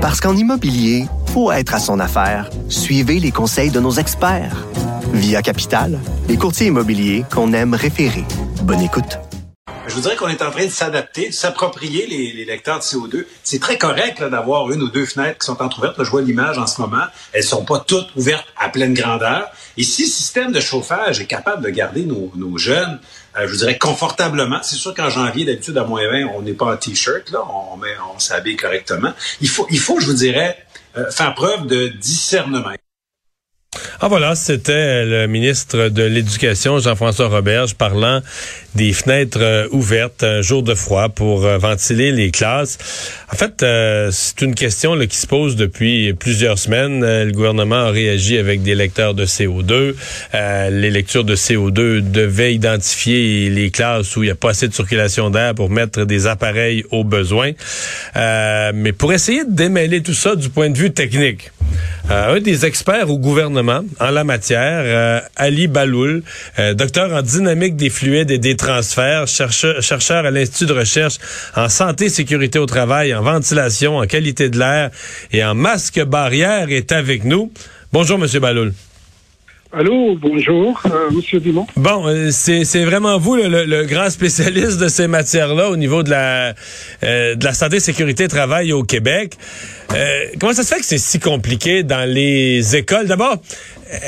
Parce qu'en immobilier, faut être à son affaire. Suivez les conseils de nos experts. Via Capital, les courtiers immobiliers qu'on aime référer. Bonne écoute. Je vous dirais qu'on est en train de s'adapter, de s'approprier les, lecteurs de CO2. C'est très correct d'avoir une ou deux fenêtres qui sont entrouvertes. Là, je vois l'image en ce moment. Elles sont pas toutes ouvertes à pleine grandeur. Et si le système de chauffage est capable de garder nos, jeunes, euh, je vous dirais confortablement, c'est sûr qu'en janvier, d'habitude, à moins 20, on n'est pas en T-shirt, là, on, on s'habille correctement. Il faut, il faut, je vous dirais, euh, faire preuve de discernement. Ah voilà, c'était le ministre de l'Éducation, Jean-François Roberge, parlant des fenêtres euh, ouvertes un jour de froid pour euh, ventiler les classes. En fait, euh, c'est une question qui se pose depuis plusieurs semaines. le gouvernement a réagi avec des lecteurs de CO2. les lectures de CO2 devaient identifier les classes où il n'y a pas assez de circulation d'air pour mettre des appareils aux besoins. mais pour essayer de démêler tout ça du point de vue technique, euh, un des experts au gouvernement en la matière, euh, Ali Baloul, euh, docteur en dynamique des fluides et des transferts, chercheur, à l'Institut de recherche en santé, sécurité au travail, en ventilation, en qualité de l'air et en masque barrière, est avec nous. Bonjour, Monsieur Baloul. Allô, bonjour, euh, Monsieur Dumont. Bon, euh, c'est vraiment vous le, grand spécialiste de ces matières-là au niveau de la euh, de la santé, sécurité, travail au Québec. comment ça se fait que c'est si compliqué dans les écoles? D'abord,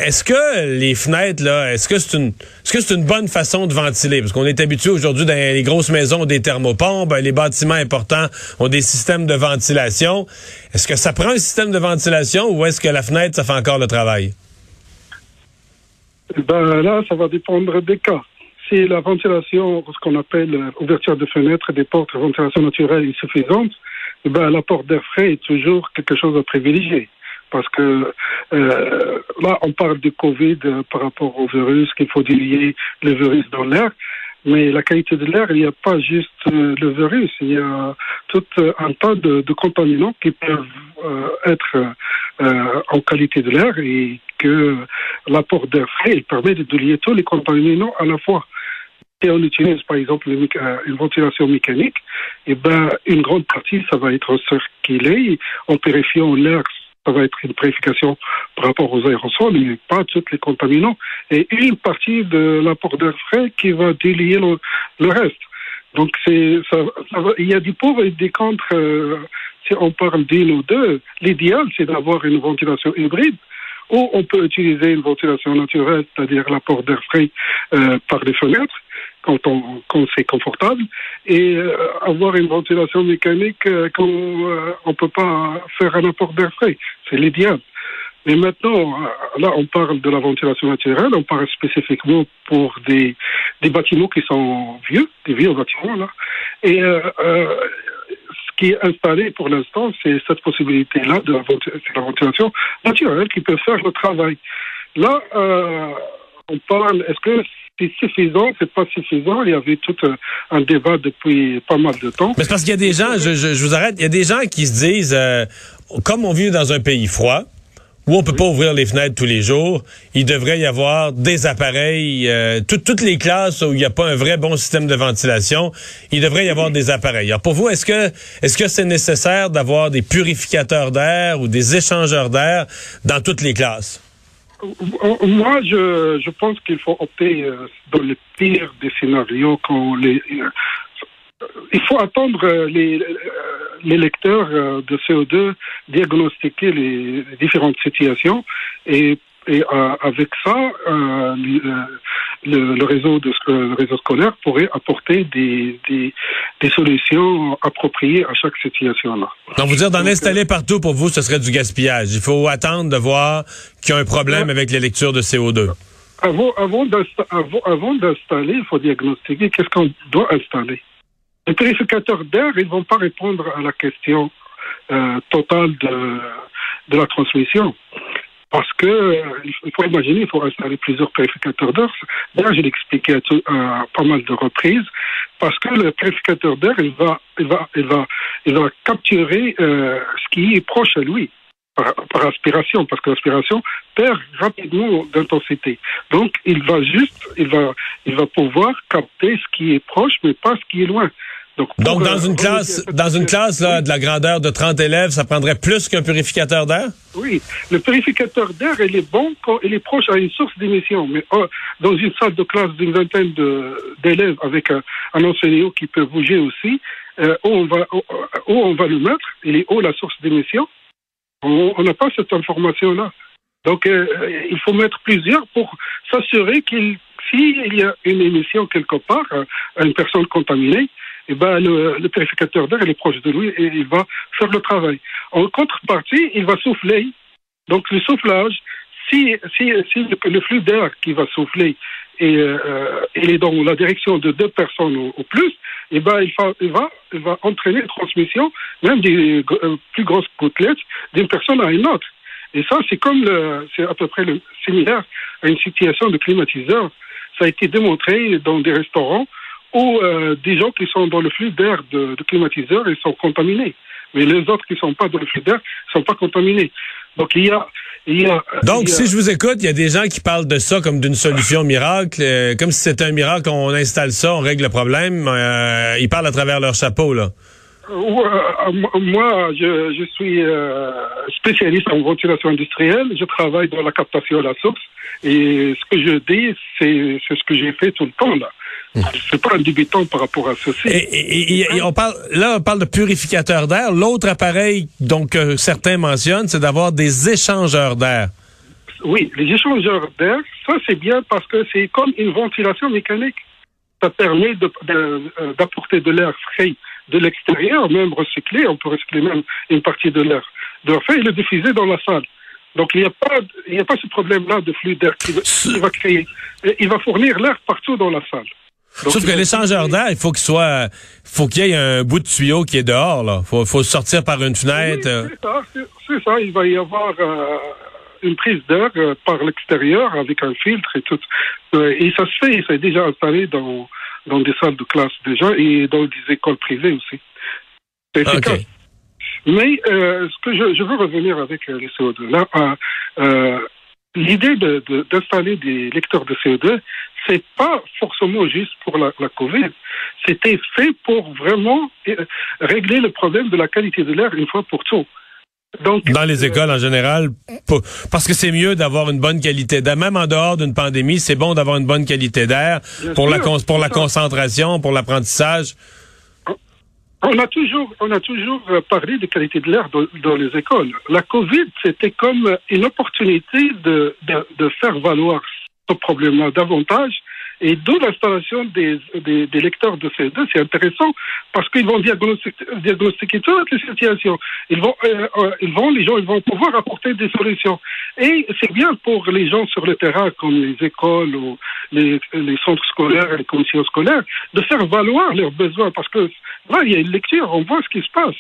est-ce que les fenêtres là, est-ce que c'est une est-ce que c'est une bonne façon de ventiler? Parce qu'on est habitué aujourd'hui dans les grosses maisons des thermopompes, les bâtiments importants ont des systèmes de ventilation. Est-ce que ça prend un système de ventilation ou est-ce que la fenêtre ça fait encore le travail? Ben là, ça va dépendre des cas. Si la ventilation, ce qu'on appelle ouverture de fenêtres, des portes, ventilation naturelle insuffisante, ben, l'apport d'air frais est toujours quelque chose à privilégier. Parce que euh, là, on parle du Covid euh, par rapport au virus, qu'il faut diluer le virus dans l'air. Mais la qualité de l'air, il n'y a pas juste euh, le virus, il y a tout un tas de, contaminants qui peuvent euh, être euh, en qualité de l'air et que l'apport d'air frais il permet de lier tous les contaminants à la fois. Et on utilise par exemple une ventilation mécanique, et ben une grande partie ça va être circulé en purifiant l'air ça va être une purification par rapport aux aérosols, mais pas tous les contaminants. Et une partie de l'apport d'air frais qui va délier le, reste. Donc, c'est, ça, il y a des pour et des contre. Euh, si on parle d'une ou deux, l'idéal, c'est d'avoir une ventilation hybride où on peut utiliser une ventilation naturelle, c'est-à-dire l'apport d'air frais euh, par les fenêtres, quand, on, quand c'est confortable, et euh, avoir une ventilation mécanique euh, quand euh, on peut pas faire un apport d'air frais. C'est l'idéal. Mais maintenant, là, on parle de la ventilation naturelle, on parle spécifiquement pour des, des bâtiments qui sont vieux, des vieux bâtiments, là. Et ce qui est installé pour l'instant, c'est cette possibilité-là de la, la ventilation naturelle qui peut faire le travail. Là, on parle, est-ce que c'est suffisant, c'est pas suffisant. Il y avait tout un, débat depuis pas mal de temps. Mais parce qu'il y a des gens, je, je, vous arrête, il y a des gens qui se disent, euh, comme on vit dans un pays froid, où on peut pas ouvrir les fenêtres tous les jours, il devrait y avoir des appareils, euh, toutes les classes où il n'y a pas un vrai bon système de ventilation, il devrait y avoir des appareils. Alors pour vous, est-ce que est-ce que c'est nécessaire d'avoir des purificateurs d'air ou des échangeurs d'air dans toutes les classes? Moi, je, je pense qu'il faut opter euh, dans le pire des scénarios quand les. Euh, il faut attendre euh, les, les lecteurs de CO2 diagnostiquer les différentes situations et et avec ça, le, le, réseau de, le réseau scolaire pourrait apporter des, des, des solutions appropriées à chaque situation-là. Donc, vous dire d'en installer partout pour vous, ce serait du gaspillage. Il faut attendre de voir qu'il y a un problème avec les lectures de CO2. Avant, avant d'installer, il faut diagnostiquer qu'est-ce qu'on doit installer. Les purificateurs d'air, ils vont pas répondre à la question euh, totale de, de la transmission. Parce que euh, il faut imaginer, il faut installer plusieurs purificateurs d'air. D'ailleurs, je l'ai expliqué à, pas mal de reprises, parce que le purificateur d'air, il va, il va, il va, il va capturer euh, ce qui est proche à lui. Par, par aspiration, parce que l'aspiration perd rapidement d'intensité. Donc, il va juste, il va, il va pouvoir capter ce qui est proche, mais pas ce qui est loin. Donc, dans une classe, dans une classe là, de la grandeur de 30 élèves, ça prendrait plus qu'un purificateur d'air? Oui, le purificateur d'air, il est bon quand il est proche à une source d'émission. Mais oh, dans une salle de classe d'une vingtaine d'élèves avec un, enseignant qui peut bouger aussi, euh, où, on va, où, on va le mettre, il est haut la source d'émission. On n'a pas cette information-là. Donc, euh, il faut mettre plusieurs pour s'assurer qu'il s'il y a une émission quelque part à euh, une personne contaminée, eh ben, le, purificateur d'air est proche de lui et il va faire le travail. En contrepartie, il va souffler. Donc le soufflage, si, si, si le, flux d'air qui va souffler et euh, il est dans la direction de deux personnes au, plus, eh ben, il, va, il, va, il va entraîner une transmission, même des euh, plus grosses gouttelettes, d'une personne à une autre. Et ça, c'est comme c'est à peu près le, similaire à une situation de climatiseur. Ça a été démontré dans des restaurants où euh, des gens qui sont dans le flux d'air de, de climatiseurs, ils sont contaminés. Mais les autres qui ne sont pas dans le flux d'air ne sont pas contaminés. Donc il y a il y a, Donc, si je vous écoute, il y a des gens qui parlent de ça comme d'une solution miracle, euh, comme si c'était un miracle, on installe ça, on règle le problème. Euh, ils parlent à travers leur chapeau, là. Moi, je, je suis spécialiste en ventilation industrielle. Je travaille dans la captation à la source. Et ce que je dis, c'est ce que j'ai fait tout le temps, là. C'est pas un débutant par rapport à ceci. Et, on parle, là, on parle de purificateur d'air. L'autre appareil, donc, certains mentionnent, c'est d'avoir des échangeurs d'air. Oui, les échangeurs d'air, ça c'est bien parce que c'est comme une ventilation mécanique. Ça permet euh, d'apporter de, l'air frais de l'extérieur, même recyclé. On peut recycler même une partie de l'air de frais et le diffuser dans la salle. Donc il n'y a pas, il a pas ce problème-là de flux d'air qui, qui va créer. Il va fournir l'air partout dans la salle. Sauf que l'échangeur d'air, il faut qu'il soit, faut qu'il y ait un bout de tuyau qui est dehors, là. Faut, faut sortir par une fenêtre. c'est ça, ça. Il va y avoir euh, une prise d'air euh, par l'extérieur avec un filtre et tout. Euh, et ça se fait, c'est déjà installé dans, dans des salles de classe déjà et dans des écoles privées aussi. C'est efficace. Mais ce que je, je, veux revenir avec les CO2, là, l'idée d'installer de, des lecteurs de CO2, c'est pas forcément juste pour la, la Covid. C'était fait pour vraiment euh, régler le problème de la qualité de l'air une fois pour tout. Donc, dans les euh, écoles en général, parce que c'est mieux d'avoir une bonne qualité d'air. Même en dehors d'une pandémie, c'est bon d'avoir une bonne qualité d'air pour la pour la concentration, pour l'apprentissage. On a toujours, on a toujours parlé de qualité de l'air dans, les écoles. La Covid, c'était comme une opportunité de, de, de faire valoir ce problème-là davantage. Et d'où l'installation des, des, lecteurs de CO2, c'est intéressant parce qu'ils vont diagnostiquer, diagnostiquer toutes les situations. Ils vont, euh, euh, ils vont, les gens, ils vont pouvoir apporter des solutions. Et c'est bien pour les gens sur le terrain, comme les écoles ou les, les centres scolaires les commissions scolaires, de faire valoir leurs besoins parce que là, il y a une lecture, on voit ce qui se passe.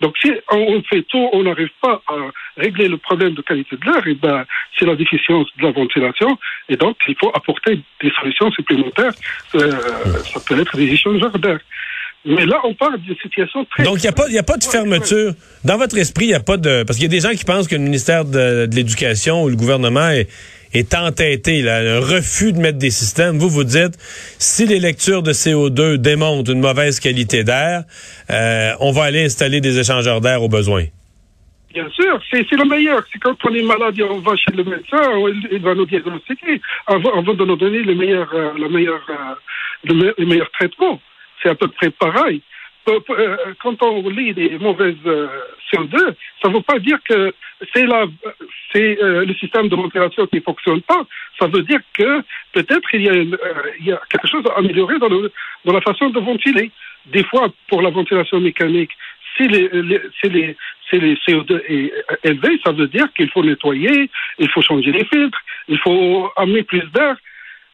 Donc si on fait tout, on n'arrive pas à régler le problème de qualité de l'air, et eh ben c'est la déficience de la ventilation, et donc il faut apporter des solutions supplémentaires. Euh, ça peut être des échangeurs d'air. Mais là, on parle d'une situation très... Donc, il n'y a, pas, y a pas de fermeture. Dans votre esprit, il n'y a pas de... Parce qu'il y a des gens qui pensent que le ministère de, de l'Éducation ou le gouvernement est, est entêté, là, un refus de mettre des systèmes. Vous, vous dites, si les lectures de CO2 démontrent une mauvaise qualité d'air, euh, on va aller installer des échangeurs d'air au besoin. Bien sûr, c'est le meilleur. C'est quand on est malade, on va chez le médecin, il, va nous diagnostiquer avant, de nous donner le meilleur, euh, le meilleur, euh, le meilleur traitement. C'est à peu près pareil. Euh, euh, quand on lit des mauvaises euh, CO2, ça ne veut pas dire que c'est c'est le système de ventilation qui ne fonctionne pas. Ça veut dire que peut-être il y a, quelque chose à améliorer dans, la façon de ventiler. Des fois, pour la ventilation mécanique, si les, si les, si les CO2 est élevé, ça veut dire qu'il faut nettoyer, il faut changer les filtres, il faut amener plus d'air.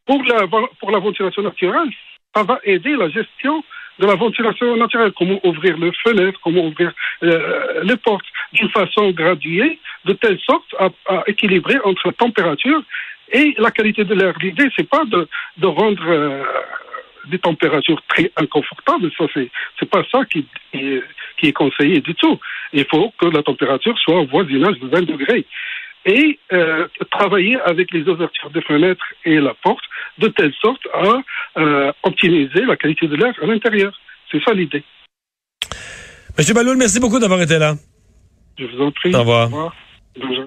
Pour la ventilation naturelle, ça va aider la gestion de la ventilation naturelle, comment ouvrir les fenêtres, comment ouvrir euh, les portes d'une façon graduée, de telle sorte à, équilibrer entre la température et la qualité de l'air. L'idée, c'est pas de, de rendre euh, des températures très inconfortables, ça c'est pas ça qui, qui est conseillé du tout. Il faut que la température soit au voisinage de 20 degrés et euh, travailler avec les ouvertures des fenêtres et la porte de telle sorte à euh, optimiser la qualité de l'air à l'intérieur. C'est ça l'idée. Monsieur Baloul, merci beaucoup d'avoir été là. Je vous en prie. Au revoir. Au revoir. Bonjour.